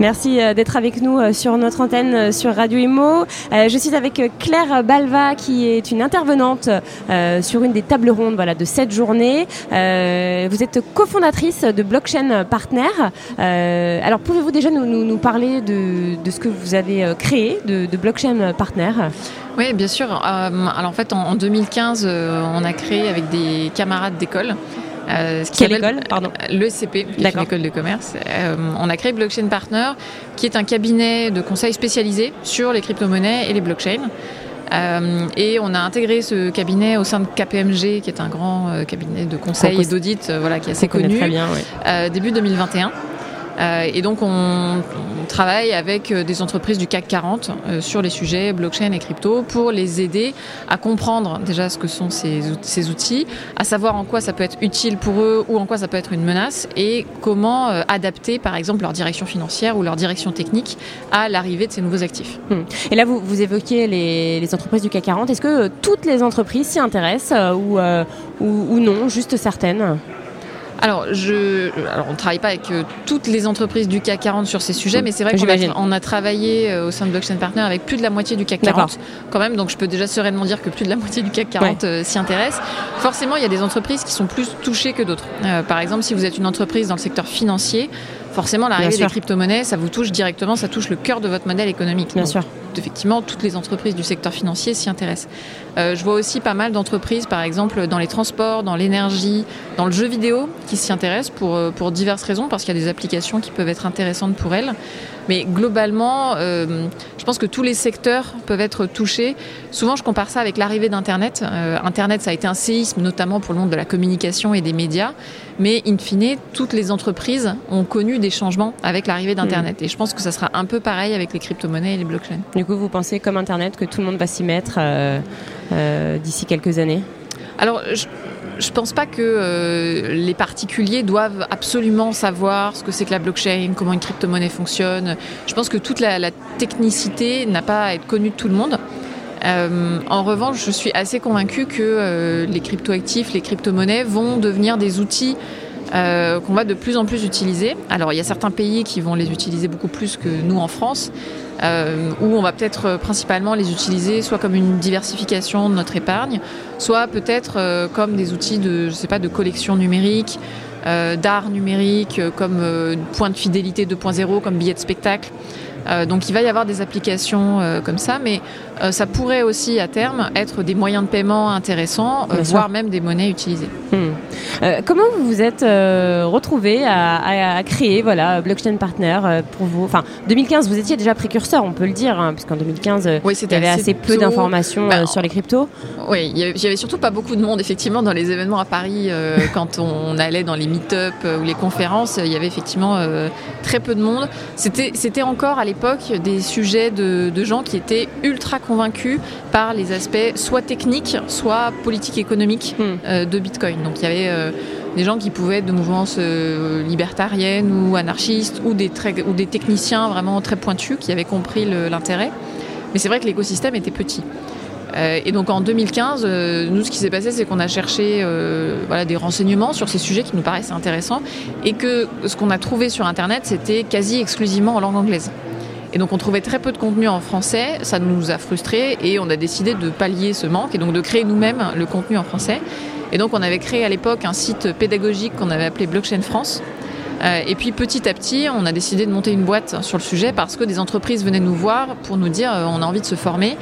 Merci euh, d'être avec nous euh, sur notre antenne euh, sur Radio Imo. Je suis avec Claire Balva qui est une intervenante sur une des tables rondes de cette journée. Vous êtes cofondatrice de Blockchain Partner. Alors pouvez-vous déjà nous, parler de, de, ce que vous avez créé de, de Blockchain Partner? Oui, bien sûr. alors en fait, en, 2015, on a créé avec des camarades d'école euh, ce qui Quelle école Pardon. L'ECP, l'école de commerce. Euh, on a créé Blockchain Partner, qui est un cabinet de conseil spécialisé sur les crypto-monnaies et les blockchains. Euh, et on a intégré ce cabinet au sein de KPMG, qui est un grand cabinet de conseil et d'audit, voilà, qui est assez connu, très bien, début 2021. Euh, et donc on, travaille avec euh, des entreprises du CAC 40 euh, sur les sujets blockchain et crypto pour les aider à comprendre déjà ce que sont ces, outils, à savoir en quoi ça peut être utile pour eux ou en quoi ça peut être une menace et comment adapter par exemple leur direction financière ou leur direction technique à l'arrivée de ces nouveaux actifs. Hmm. Et là vous, vous évoquiez les, entreprises du CAC 40. Est-ce que toutes les entreprises s'y intéressent ou non, juste certaines? Alors, je, alors, on ne travaille pas avec euh, toutes les entreprises du CAC 40 sur ces sujets, mais c'est vrai qu'on a, on a travaillé euh, au sein de Blockchain Partner avec plus de la moitié du CAC 40 quand même, donc je peux déjà sereinement dire que plus de la moitié du CAC 40 euh, s'y intéresse. Forcément, il y a des entreprises qui sont plus touchées que d'autres. par exemple, si vous êtes une entreprise dans le secteur financier, forcément l'arrivée des crypto-monnaies, ça vous touche directement, ça touche le cœur de votre modèle économique. Bien sûr effectivement, toutes les entreprises du secteur financier s'y intéressent. Euh, je vois aussi pas mal d'entreprises, par exemple, dans les transports, dans l'énergie, dans le jeu vidéo, qui s'y intéressent pour, euh, pour diverses raisons, parce qu'il y a des applications qui peuvent être intéressantes pour elles. Mais globalement, euh, je pense que tous les secteurs peuvent être touchés. Souvent, je compare ça avec l'arrivée d'Internet. Internet, ça a été un séisme, notamment pour le monde de la communication et des médias. Mais in fine, toutes les entreprises ont connu des changements avec l'arrivée d'Internet. Mm. Et je pense que ça sera un peu pareil avec les crypto-monnaies et les blockchains. Du coup, vous pensez comme Internet que tout le monde va s'y mettre euh, d'ici quelques années Alors, je ne pense pas que euh, les particuliers doivent absolument savoir ce que c'est que la blockchain, comment une crypto-monnaie fonctionne. Je pense que toute la, technicité n'a pas à être connue de tout le monde. Euh, en revanche, je suis assez convaincue que euh, les cryptoactifs, les crypto-monnaies vont devenir des outils euh, qu'on va de plus en plus utiliser. Alors, il y a certains pays qui vont les utiliser beaucoup plus que nous en France, où on va peut-être principalement les utiliser soit comme une diversification de notre épargne, soit peut-être comme des outils de, je sais pas, de collection numérique, d'art numérique, comme point de fidélité 2.0, comme billet de spectacle. Euh, donc il va y avoir des applications euh, comme ça, mais euh, ça pourrait aussi à terme être des moyens de paiement intéressants, voire même des monnaies utilisées. Hmm. Comment vous vous êtes retrouvé à, créer voilà, Blockchain Partner pour vous? Enfin, 2015, vous étiez déjà précurseur, on peut le dire, hein, puisqu'en 2015, il y avait assez, peu d'informations bah, sur les cryptos. Oui, il y avait surtout pas beaucoup de monde, effectivement, dans les événements à Paris, quand on allait dans les meet-up ou les conférences, il y avait effectivement très peu de monde. C'était encore à l'époque des sujets de, gens qui étaient ultra convaincus par les aspects soit techniques, soit politiques économiques hmm. euh, de Bitcoin. Donc il y avait euh, des gens qui pouvaient être de mouvances euh, libertariennes ou anarchistes ou des, ou des techniciens vraiment très pointus qui avaient compris l'intérêt. Mais c'est vrai que l'écosystème était petit. et donc en 2015, nous, ce qui s'est passé, c'est qu'on a cherché des renseignements sur ces sujets qui nous paraissaient intéressants et que ce qu'on a trouvé sur Internet, c'était quasi exclusivement en langue anglaise. Et donc on trouvait très peu de contenu en français, ça nous a frustrés et on a décidé de pallier ce manque et donc de créer nous-mêmes le contenu en français. Et donc on avait créé à l'époque un site pédagogique qu'on avait appelé Blockchain France. Euh, et puis petit à petit, on a décidé de monter une boîte sur le sujet parce que des entreprises venaient nous voir pour nous dire euh, on a envie de se former,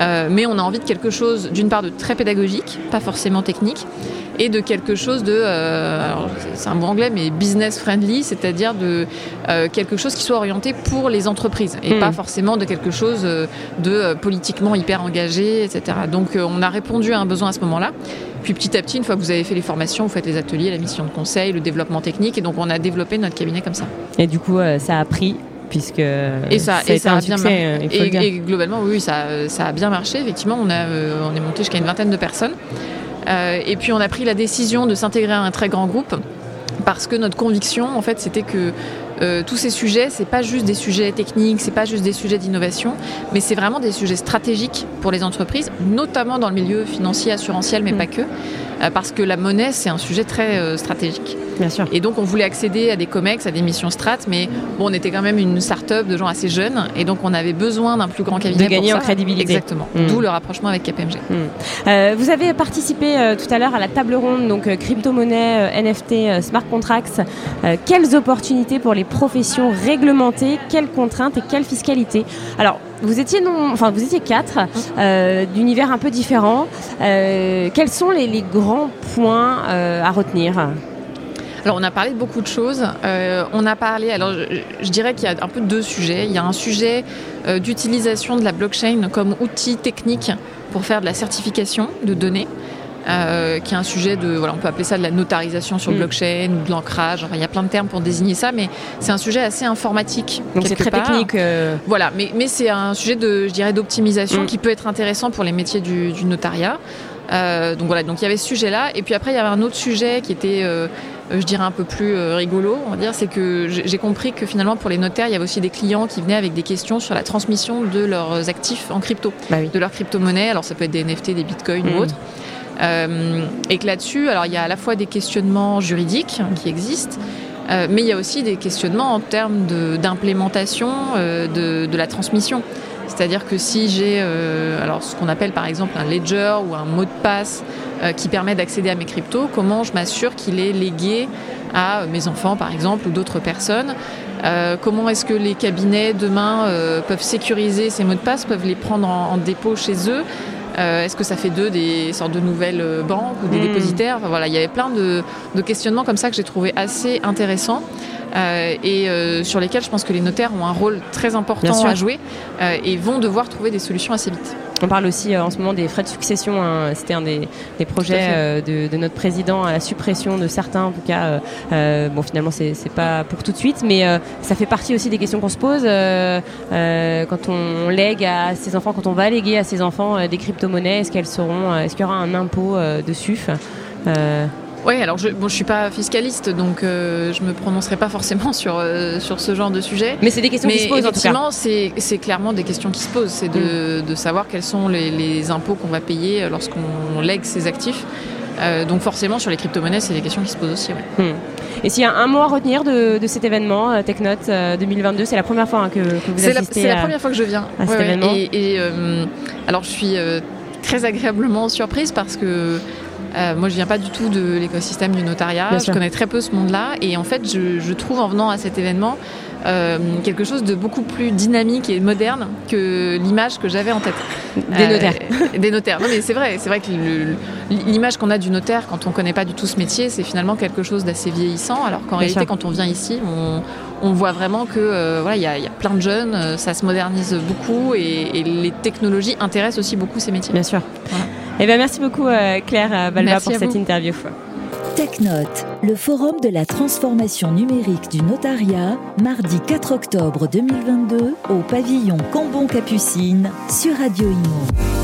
euh, mais on a envie de quelque chose d'une part de très pédagogique, pas forcément technique, et de quelque chose de, euh, c'est un mot anglais, mais business friendly, c'est-à-dire de euh, quelque chose qui soit orienté pour les entreprises et pas hmm. forcément de quelque chose de politiquement hyper engagé, etc. Donc on a répondu à un besoin à ce moment-là. Puis petit à petit, une fois que vous avez fait les formations, vous faites les ateliers, la mission de conseil, le développement technique, et donc on a développé notre cabinet comme ça. Et du coup, ça a pris puisque et ça, et ça a bien marché. Et, globalement, oui, ça, ça, a bien marché. Effectivement, on, a, on est monté jusqu'à une vingtaine de personnes. Euh, et puis on a pris la décision de s'intégrer à un très grand groupe parce que notre conviction, en fait, c'était que euh, tous ces sujets, c'est pas juste des sujets techniques, c'est pas juste des sujets d'innovation, mais c'est vraiment des sujets stratégiques pour les entreprises, notamment dans le milieu financier, assurantiel, mais mm. pas que. Euh, parce que la monnaie, c'est un sujet très euh, stratégique. Bien sûr. Et donc, on voulait accéder à des COMEX, à des missions strat, mais bon, on était quand même une start-up de gens assez jeunes, et donc on avait besoin d'un plus grand cabinet. De gagner en crédibilité. Exactement. Hmm. D'où le rapprochement avec KPMG. Hmm. Vous avez participé tout à l'heure à la table ronde, donc crypto-monnaie, NFT, smart contracts. quelles opportunités pour les professions réglementées Quelles contraintes et quelle fiscalité Alors, vous étiez non, enfin vous étiez quatre euh, d'univers un peu différents. Euh, quels sont les, grands points euh, à retenir? Alors on a parlé de beaucoup de choses. on a parlé, alors je, dirais qu'il y a un peu deux sujets. Il y a un sujet d'utilisation de la blockchain comme outil technique pour faire de la certification de données. Euh, qui est un sujet de, voilà, on peut appeler ça de la notarisation sur mm. blockchain ou de l'ancrage. Enfin, il y a plein de termes pour désigner ça, mais c'est un sujet assez informatique. Donc c'est très technique. Euh. Voilà, mais, mais c'est un sujet de, je dirais, d'optimisation mm. qui peut être intéressant pour les métiers du, notariat. Euh, donc voilà, donc il y avait ce sujet-là, et puis après il y avait un autre sujet qui était, je dirais un peu plus rigolo, on va dire, c'est que j'ai compris que finalement pour les notaires, il y avait aussi des clients qui venaient avec des questions sur la transmission de leurs actifs en crypto, bah de leurs crypto-monnaies. Alors ça peut être des NFT, des bitcoins ou mm. autres. Euh, et que là-dessus, alors il y a à la fois des questionnements juridiques qui existent, euh, mais il y a aussi des questionnements en termes d'implémentation de, de, de, la transmission. C'est-à-dire que si j'ai alors ce qu'on appelle par exemple un ledger ou un mot de passe qui permet d'accéder à mes cryptos, comment je m'assure qu'il est légué à mes enfants par exemple ou d'autres personnes? Comment est-ce que les cabinets demain peuvent sécuriser ces mots de passe, peuvent les prendre en dépôt chez eux? Euh, est-ce que ça fait d'eux des sortes de nouvelles euh, banques ou des hmm. dépositaires? Voilà, Il y avait plein de, questionnements comme ça que j'ai trouvé assez intéressants. Euh, et sur lesquels je pense que les notaires ont un rôle très important à jouer et vont devoir trouver des solutions assez vite. On parle aussi en ce moment des frais de succession. Hein. C'était un des, projets de, notre président à la suppression de certains. En tout cas, bon, finalement, c'est pas pour tout de suite, mais ça fait partie aussi des questions qu'on se pose quand on lègue à ses enfants, quand on va léguer à ses enfants des crypto-monnaies. Est-ce qu'elles seront, est-ce qu'il y aura un impôt dessus oui, alors je ne suis pas fiscaliste, donc euh, je me prononcerai pas forcément sur, euh, sur ce genre de sujet. Mais c'est des questions qui se posent. Effectivement, c'est clairement des questions qui se posent. C'est de, mm. de, savoir quels sont les, les impôts qu'on va payer lorsqu'on lègue ses actifs. Euh, donc forcément, sur les crypto-monnaies, c'est des questions qui se posent aussi. Mm. Et s'il y a un mot à retenir de, de cet événement, TechNote 2022, c'est la premie fois hein, que, que, vous assistez C'est la, première fois que je viens à cet événement. Et, et alors, je suis très agréablement surprise parce que euh, moi, je viens pas du tout de l'écosystème du notariat. je connais très peu ce monde-là. Et en fait, je, trouve en venant à cet événement euh, quelque chose de beaucoup plus dynamique et moderne que l'image que j'avais en tête. Des notaires. Euh, des notaires. Non, mais c'est vrai. C'est vrai que l'image qu'on a du notaire quand on connaît pas du tout ce métier, c'est finalement quelque chose d'assez vieillissant. Alors qu'en réalité, quand on vient ici, on, voit vraiment que voilà, il y, a plein de jeunes, ça se modernise beaucoup et, les technologies intéressent aussi beaucoup ces métiers. Bien sûr. Eh bien, merci beaucoup euh, Claire euh, Balba pour cette interview. TechNote, le forum de la transformation numérique du notariat, mardi 4 octobre 2022 au pavillon Cambon-Capucine sur Radio Imo.